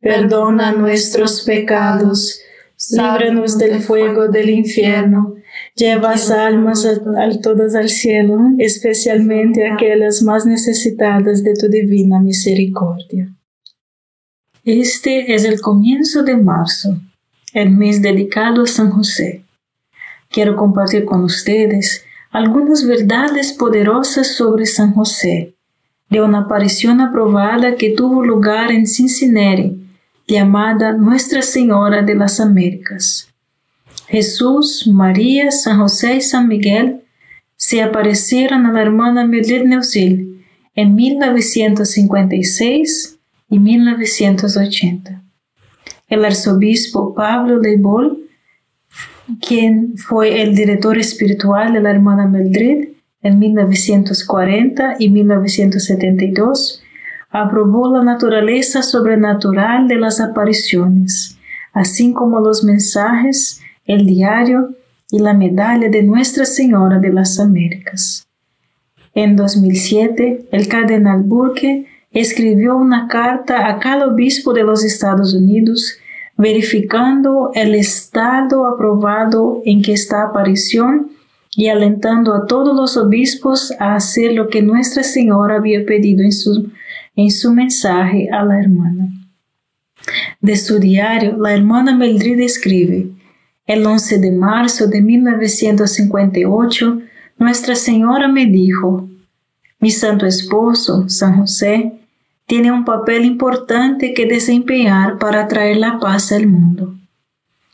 perdona nuestros pecados, líbranos del fuego del infierno, lleva almas a, todas al cielo, especialmente aquellas más necesitadas de tu divina misericordia. Este es el comienzo de marzo, el mes dedicado a San José. Quiero compartir con ustedes algunas verdades poderosas sobre San José, de una aparición aprobada que tuvo lugar en Cincinnati llamada Nuestra Señora de las Américas. Jesús, María, San José y San Miguel se aparecieron a la hermana Mildred Neusil en 1956 y 1980. El arzobispo Pablo Leibol, quien fue el director espiritual de la hermana Mildred en 1940 y 1972, aprobó la naturaleza sobrenatural de las apariciones, así como los mensajes, el diario y la medalla de Nuestra Señora de las Américas. En 2007, el cardenal Burke escribió una carta a cada obispo de los Estados Unidos verificando el estado aprobado en que esta aparición y alentando a todos los obispos a hacer lo que Nuestra Señora había pedido en su en su mensaje a la hermana. De su diario, la hermana Meldrid escribe, el 11 de marzo de 1958, Nuestra Señora me dijo, mi santo esposo, San José, tiene un papel importante que desempeñar para traer la paz al mundo.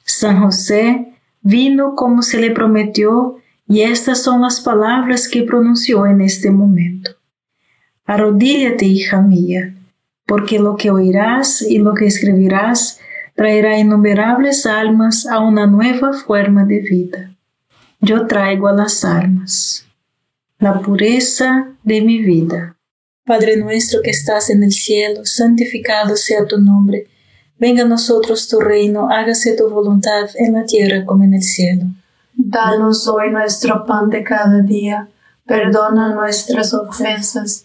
San José vino como se le prometió y estas son las palabras que pronunció en este momento. Arrodíllate, hija mía, porque lo que oirás y lo que escribirás traerá innumerables almas a una nueva forma de vida. Yo traigo a las almas la pureza de mi vida. Padre nuestro que estás en el cielo, santificado sea tu nombre. Venga a nosotros tu reino, hágase tu voluntad en la tierra como en el cielo. Danos hoy nuestro pan de cada día. Perdona nuestras ofensas,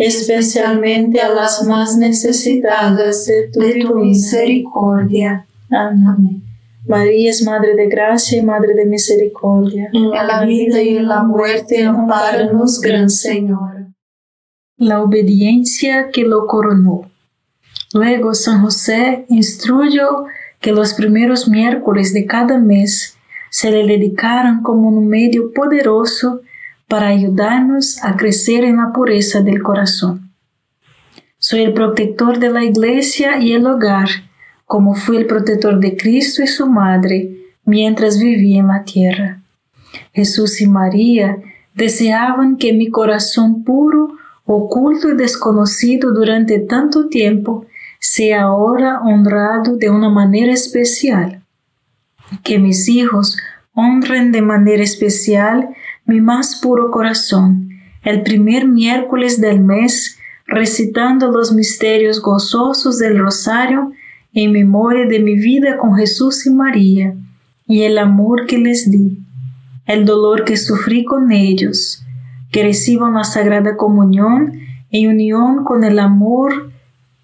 especialmente a las más necesitadas de tu, misericordia. Amén. María es Madre de Gracia y Madre de Misericordia. En la vida y en la muerte, amparanos, Gran Señor. La obediencia que lo coronó. Luego San José instruyó que los primeros miércoles de cada mes se le dedicaron como un medio poderoso para ayudarnos a crecer en la pureza del corazón. Soy el protector de la iglesia y el hogar, como fui el protector de Cristo y su madre mientras vivía en la tierra. Jesús y María deseaban que mi corazón puro oculto y desconocido durante tanto tiempo, sea ahora honrado de una manera especial. Que mis hijos honren de manera especial mi más puro corazón el primer miércoles del mes, recitando los misterios gozosos del rosario en memoria de mi vida con Jesús y María y el amor que les di, el dolor que sufrí con ellos, que reciban la Sagrada Comunión en unión con el amor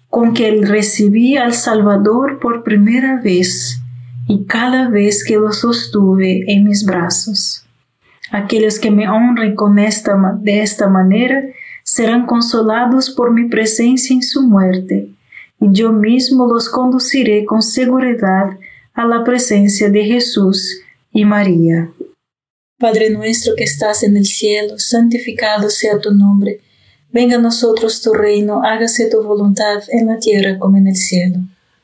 con que recibí al Salvador por primera vez y cada vez que lo sostuve en mis brazos. Aquellos que me honren con esta, de esta manera serán consolados por mi presencia en su muerte, y yo mismo los conduciré con seguridad a la presencia de Jesús y María. Padre nuestro que estás en el cielo, santificado sea tu nombre. Venga a nosotros tu reino, hágase tu voluntad en la tierra como en el cielo.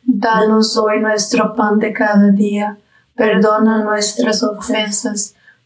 Danos hoy nuestro pan de cada día, perdona nuestras ofensas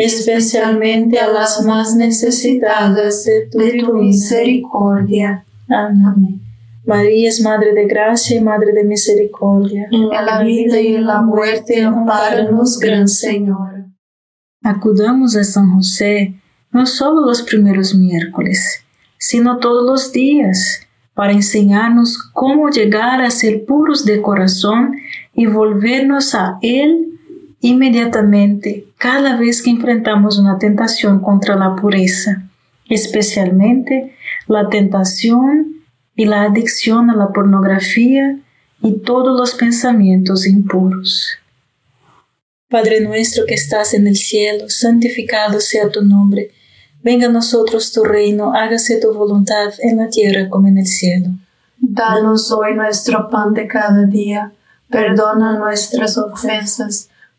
especialmente a las más necesitadas de tu, misericordia. Amén. María es Madre de Gracia y Madre de Misericordia. En la vida y en la muerte, amparanos, Gran Señor. Acudamos a San José no solo los primeros miércoles, sino todos los días, para enseñarnos cómo llegar a ser puros de corazón y volvernos a Él inmediatamente cada vez que enfrentamos una tentación contra la pureza, especialmente la tentación y la adicción a la pornografía y todos los pensamientos impuros. Padre nuestro que estás en el cielo, santificado sea tu nombre, venga a nosotros tu reino, hágase tu voluntad en la tierra como en el cielo. Danos hoy nuestro pan de cada día, perdona nuestras ofensas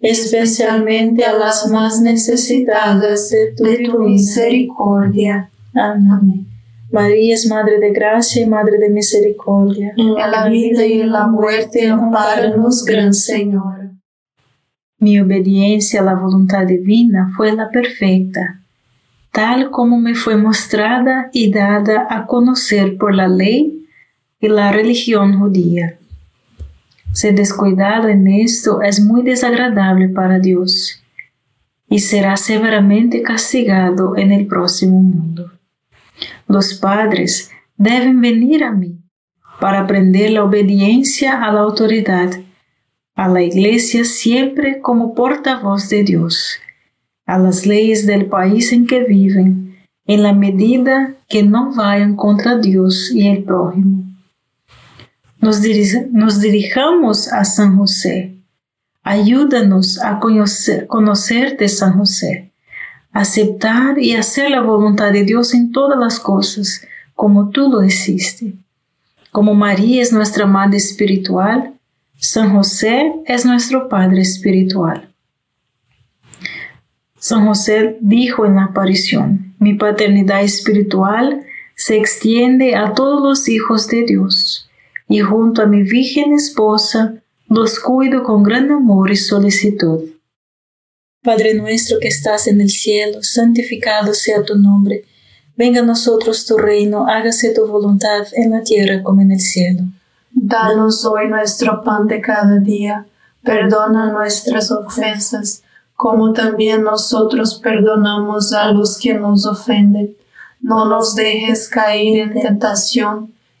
especialmente a las más necesitadas de tu, misericordia. Amén. María es Madre de Gracia y Madre de Misericordia. En la vida y en la muerte, amparanos, Gran Señor. Mi obediencia a la voluntad divina fue la perfecta, tal como me fue mostrada y dada a conocer por la ley y la religión judía. Ser descuidado en esto es muy desagradable para Dios. y será severamente castigado en el próximo mundo. Los padres deben venir a mí para aprender la obediencia a la autoridad, a la iglesia siempre como portavoz de Dios, a las leyes del país en que viven, en la medida que no vayan contra Dios y el prójimo. Nos, dirijamos a San José. Ayúdanos a conocer, conocerte, San José, aceptar y hacer la voluntad de Dios en todas las cosas, como tú lo hiciste. Como María es nuestra madre espiritual, San José es nuestro Padre espiritual. San José dijo en la aparición, mi paternidad espiritual se extiende a todos los hijos de Dios, y junto a mi virgen esposa los cuido con gran amor y solicitud. Padre nuestro que estás en el cielo, santificado sea tu nombre Venga a nosotros tu reino, hágase tu voluntad en la tierra como en el cielo. Danos hoy nuestro pan de cada día, perdona nuestras ofensas, como también nosotros perdonamos a los que nos ofenden. No nos dejes caer en tentación,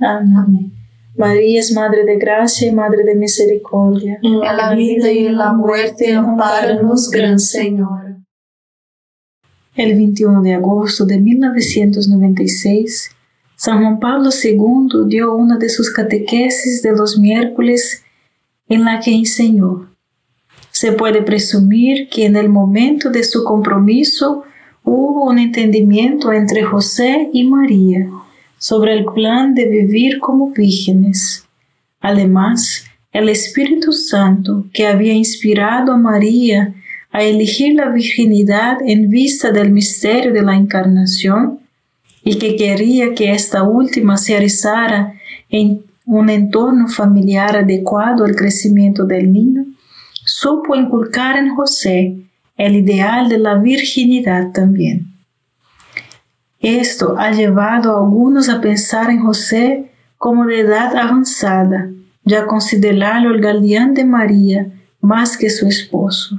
Amén. María es Madre de Gracia y Madre de Misericordia. En la vida y en la muerte, amparanos, Gran Señor. El 21 de agosto de 1996, San Juan Pablo II dio una de sus catequesis de los miércoles en la que enseñó. Se puede presumir que en el momento de su compromiso hubo un entendimiento entre José y María sobre el plan de vivir como vírgenes. Además, el Espíritu Santo, que había inspirado a María a elegir la virginidad en vista del misterio de la encarnación y que quería que esta última se realizara en un entorno familiar adecuado al crecimiento del niño, supo inculcar en José el ideal de la virginidad también. Esto ha llevado a algunos a pensar en José como de edad avanzada, ya considerarlo el guardián de María más que su esposo.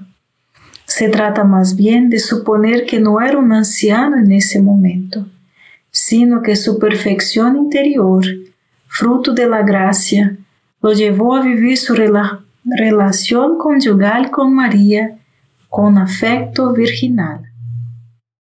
Se trata más bien de suponer que no era un anciano en ese momento, sino que su perfección interior, fruto de la gracia, lo llevó a vivir su relación conyugal con María con afecto virginal.